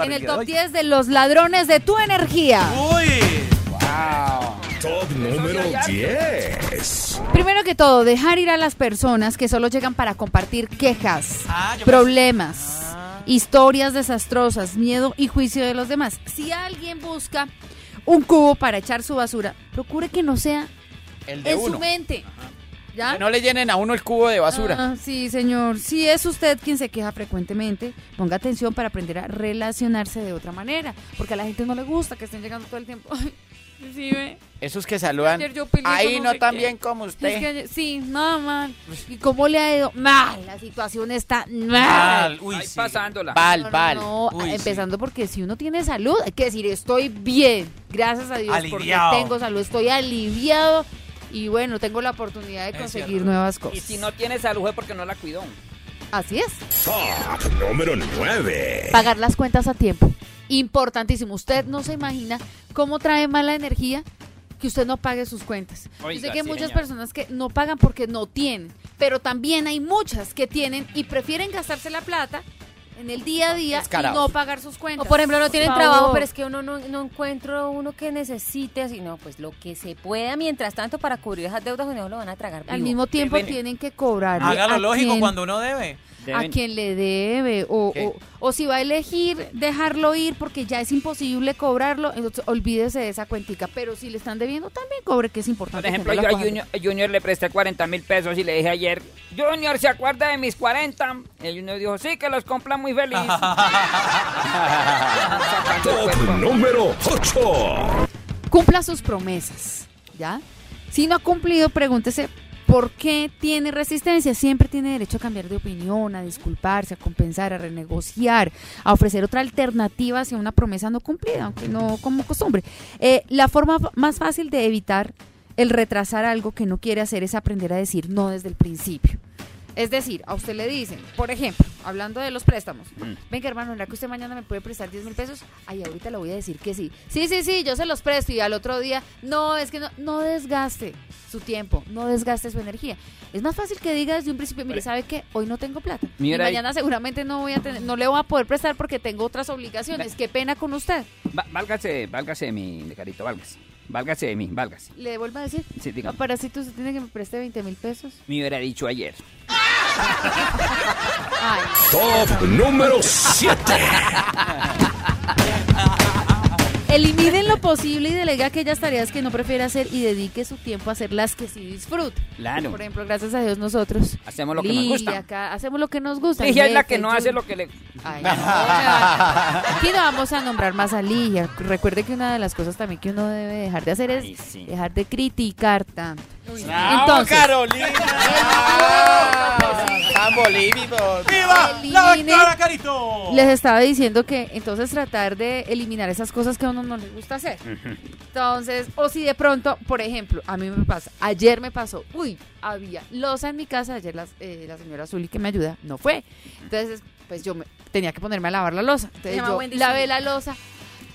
En el top 10 de los ladrones de tu energía. Uy. Top número 10. Primero que todo, dejar ir a las personas que solo llegan para compartir quejas, Ah, problemas, Ah. historias desastrosas, miedo y juicio de los demás. Si alguien busca un cubo para echar su basura, procure que no sea El de en su mente. ¿Ya? Que no le llenen a uno el cubo de basura. Ah, sí, señor. Si es usted quien se queja frecuentemente, ponga atención para aprender a relacionarse de otra manera. Porque a la gente no le gusta que estén llegando todo el tiempo. Ay, sí, ve. Esos que saludan. Ayer yo peleé Ahí no sé tan qué. bien como Es usted. que ayer- sí, nada mal. ¿Y cómo le ha ido? Mal. La situación está mal. Mal. Uy, Ahí sí. pasándola. Val, No, no, val. no, Uy, sí. empezando porque si uno tiene salud, hay que decir estoy bien, gracias a Dios Aliviado. porque tengo salud, estoy aliviado y bueno, tengo la oportunidad de conseguir nuevas cosas. Y si no tiene salud es porque no la cuidó. Así es. Top número 9. Pagar las cuentas a tiempo. Importantísimo. Usted no se imagina cómo trae mala energía que usted no pague sus cuentas. Yo sé que hay sí, muchas señora. personas que no pagan porque no tienen, pero también hay muchas que tienen y prefieren gastarse la plata en el día a día y no pagar sus cuentas. O por ejemplo no tienen favor. trabajo, pero es que uno no, no encuentro uno que necesite, sino pues lo que se pueda mientras tanto para cubrir esas deudas o no lo van a tragar Al vivo. mismo tiempo Deben- tienen que cobrar Hágalo lógico quien, cuando uno debe. a quien le debe o, o, o si va a elegir dejarlo ir porque ya es imposible cobrarlo, entonces olvídese de esa cuentica. Pero si le están debiendo también cobre que es importante. Por ejemplo, yo a. Junior, Junior le presté 40 mil pesos y le dije ayer, Junior, ¿se acuerda de mis 40? Y el Junior dijo, sí, que los compra muy feliz. Top número 8. cumpla sus promesas, ¿ya? Si no ha cumplido, pregúntese por qué tiene resistencia. Siempre tiene derecho a cambiar de opinión, a disculparse, a compensar, a renegociar, a ofrecer otra alternativa hacia una promesa no cumplida, aunque no como costumbre. Eh, la forma más fácil de evitar el retrasar algo que no quiere hacer es aprender a decir no desde el principio. Es decir, a usted le dicen, por ejemplo, hablando de los préstamos, Mm. venga hermano, ¿verdad que usted mañana me puede prestar 10 mil pesos? Ay, ahorita le voy a decir que sí. Sí, sí, sí, yo se los presto y al otro día, no, es que no, no desgaste su tiempo, no desgaste su energía. Es más fácil que diga desde un principio, mire, ¿sabe qué? Hoy no tengo plata. Y Mira ahí. mañana seguramente no voy a tener, no le voy a poder prestar porque tengo otras obligaciones. Qué pena con usted. Va- válgase, válgase de mi de carito, válgase. Válgase de mí, válgase. ¿Le vuelvo a decir? Sí, dígame. Para si tú se tiene que me preste 20 mil pesos. Me hubiera dicho ayer. Ay, Top número 7. Elimine lo posible y delegue aquellas tareas que no prefiere hacer y dedique su tiempo a hacer las que sí disfrute. Claro. Por ejemplo, gracias a Dios nosotros. Hacemos lo que nos gusta. acá, hacemos lo que nos gusta. Ligia es la que no hace lo que le... Ay, Aquí no vamos a nombrar más a Ligia. Recuerde que una de las cosas también que uno debe dejar de hacer es sí. dejar de criticar tanto. ¡Vamos, Entonces- Carolina! ¡Tan bolívidos! ¡Viva la Elimine- doctora Carito! Les estaba diciendo que entonces tratar de eliminar esas cosas que a uno no le gusta hacer. Entonces, o si de pronto, por ejemplo, a mí me pasa, ayer me pasó, uy, había losa en mi casa, ayer las- eh, la señora Zuli que me ayuda no fue. Entonces, pues yo me, tenía que ponerme a lavar la losa. Entonces yo lavé la losa.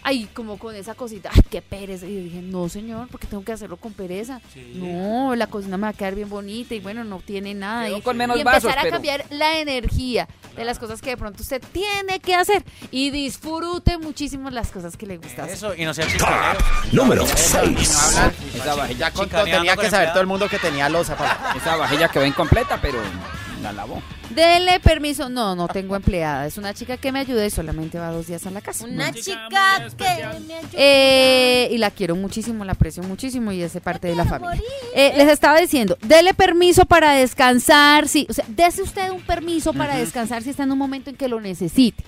Ay, como con esa cosita, ay, qué pereza. Y yo dije, no, señor, porque tengo que hacerlo con pereza. Sí. No, la cocina me va a quedar bien bonita y bueno, no tiene nada. Y, con menos y empezar vasos, a pero- cambiar la energía de las cosas que de pronto usted tiene que hacer y disfrute muchísimo las cosas que le gusta hacer. Eso, y no sea Top chistonero. número Eso, y no 6. hablar. Esa vajilla, chicaneando tenía con que saber empleado. todo el mundo que tenía losa. esa vajilla quedó incompleta, pero la lavó. Dele permiso. No, no tengo empleada. Es una chica que me ayuda y solamente va dos días a la casa. Una No. chica que me ayuda. Eh, y la quiero muchísimo, la aprecio muchísimo y hace parte de la familia. Eh, les estaba diciendo, dele permiso para descansar, sí, o sea, dese usted un permiso para descansar si está en un momento en que lo necesite.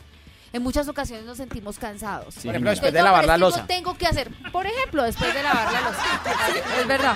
En muchas ocasiones nos sentimos cansados. Sí, Por ejemplo, después de lavar la losa. Tengo que hacer, por ejemplo, después de lavar la losa. Es verdad.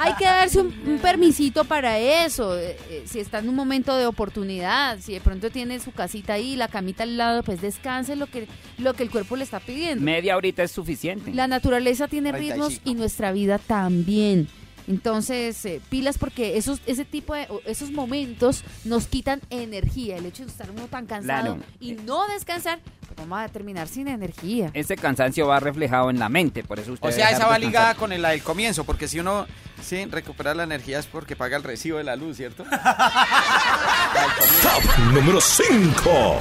Hay que darse un, un permisito para eso. eh, eh, si está en un momento de oportunidad, si de pronto tiene su casita ahí, la camita al lado, pues descanse lo que, lo que el cuerpo le está pidiendo. Media horita es suficiente. La naturaleza tiene 35. ritmos y nuestra vida también. Entonces, eh, pilas porque esos, ese tipo de, esos momentos nos quitan energía. El hecho de estar uno tan cansado Claro. y no descansar, pues vamos a terminar sin energía. Ese cansancio va reflejado en la mente, por eso usted O sea, esa va ligada con el- la del comienzo, porque si uno sí recupera la energía es porque paga el recibo de la luz, ¿cierto? Top número 5.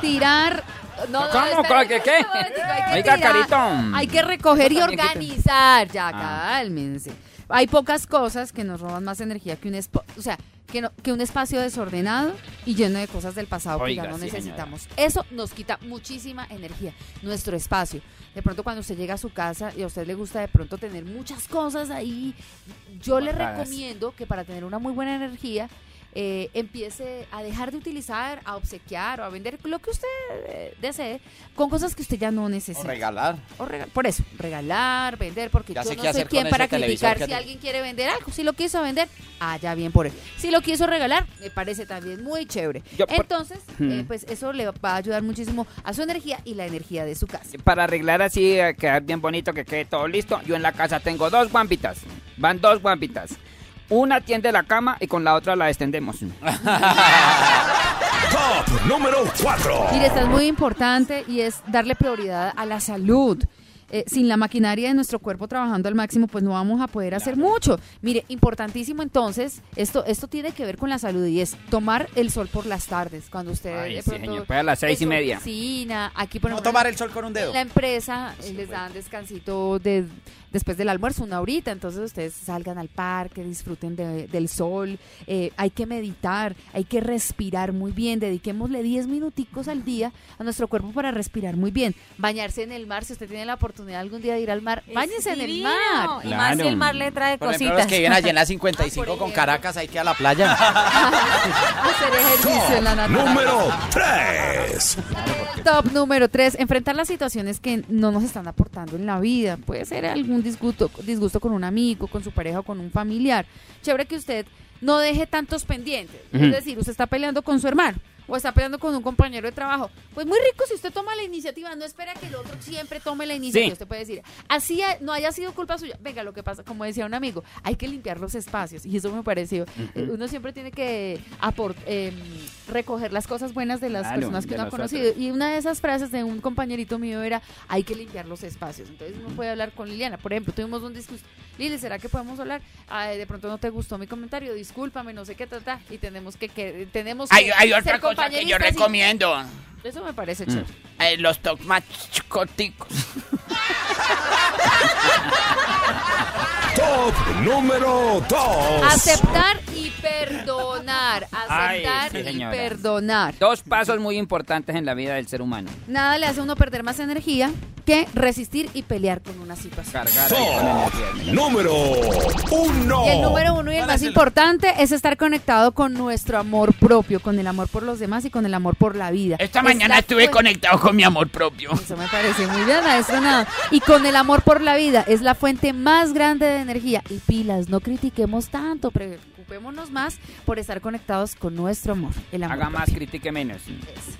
Tirar No, no, ¿Cómo? ¿Qué, qué? hay que Oiga, tirar, Carito. Hay que recoger y organizar. Ya, Ah. cálmense. Hay pocas cosas que nos roban más energía que un o sea, que, no- que un espacio desordenado y lleno de cosas del pasado que ya no sí, necesitamos. Eso nos quita muchísima energía, nuestro espacio. De pronto cuando usted llega a su casa y a usted le gusta de pronto tener muchas cosas ahí, yo le recomiendo que para tener una muy buena energía eh, empiece a dejar de utilizar, a obsequiar o a vender lo que usted eh, desee con cosas que usted ya no O necesita. regalar. O rega- por eso, regalar, vender, porque Ya yo no soy quien para criticar si te- alguien quiere vender algo. Si lo quiso vender, ya bien por él. Si lo quiso regalar, me parece también muy chévere. Yo Entonces, eh, pues eso le va a ayudar muchísimo a su energía y la energía de su casa. Para arreglar así, a quedar bien bonito, que quede todo listo, yo en la casa tengo dos guampitas. Van dos guampitas. Una tiende la cama y con la otra la extendemos. Top número 4. Mire, esta es muy importante y es darle prioridad a la salud. Eh, sin la maquinaria de nuestro cuerpo trabajando al máximo, pues no vamos a poder hacer mucho. Mire, importantísimo entonces, esto, esto tiene que ver con la salud y es tomar el sol por las tardes. Cuando usted Ay, de sí, pronto señor, pues a las seis y media. oficina, aquí por No ejemplo, tomar el sol con un dedo. la empresa eh, les dan descansito de, después del almuerzo, una horita, entonces ustedes salgan al parque, disfruten de- del sol, eh, hay que meditar, hay que respirar muy bien, dediquémosle 10 minuticos al día a nuestro cuerpo para respirar muy bien, bañarse en el mar, si usted tiene la oportunidad algún día de ir al mar, bañese en el mar. Y más si el mar le trae Por ejemplo, cositas. que vienen allí en la Ah, 55 por con. Caracas, hay que ir a la playa. Hacer ejercicio en la naturaleza. Número 3. Top número 3, enfrentar las situaciones que no nos están aportando en la vida. Puede ser algún disgusto, disgusto con un amigo, con su pareja o con un familiar. Chévere que usted no deje tantos pendientes. Es decir, usted está peleando con su hermano o está peleando con un compañero de trabajo. Pues muy rico si usted toma la iniciativa, no espera que el otro siempre tome la iniciativa. Sí. Usted puede decir, así no haya sido culpa suya. Venga, lo que pasa, como decía un amigo, hay que limpiar los espacios. Y eso me pareció. Eh, Uno siempre tiene que aport- em, recoger las cosas buenas de las Claro, personas que uno ha conocido. Y una de esas frases de un compañerito mío era, hay que limpiar los espacios. Entonces uno puede hablar con Liliana. Por ejemplo, tuvimos un discurso. Lili, ¿será que podemos hablar? Ay, de pronto no te gustó mi comentario, discúlpame, no sé qué trata. Y tenemos que, que tenemos que Hay, hay ser otra cosa que yo y- recomiendo. Eso me parece Mm. chévere. eh, los tomaticos. Top número 2. Aceptar y perdonar. Ay, Aceptar sí, y señora. perdonar. Dos pasos muy importantes en la vida del ser humano. Nada le hace a uno perder más energía que resistir y pelear con una situación. Cargar ahí con energía. Número 1. Y el número uno y el ¿Cuál más importante es estar conectado con nuestro amor propio, con el amor por los demás y con el amor por la vida. Esta Es mañana estuve conectado con mi amor propio. Eso me parece muy bien, maestro. Nada. Y con el amor por la vida es la fuente más grande de energía. Y pilas, no critiquemos tanto, preocupémonos más por estar conectados con nuestro amor. El amor Haga más, critique menos. Eso.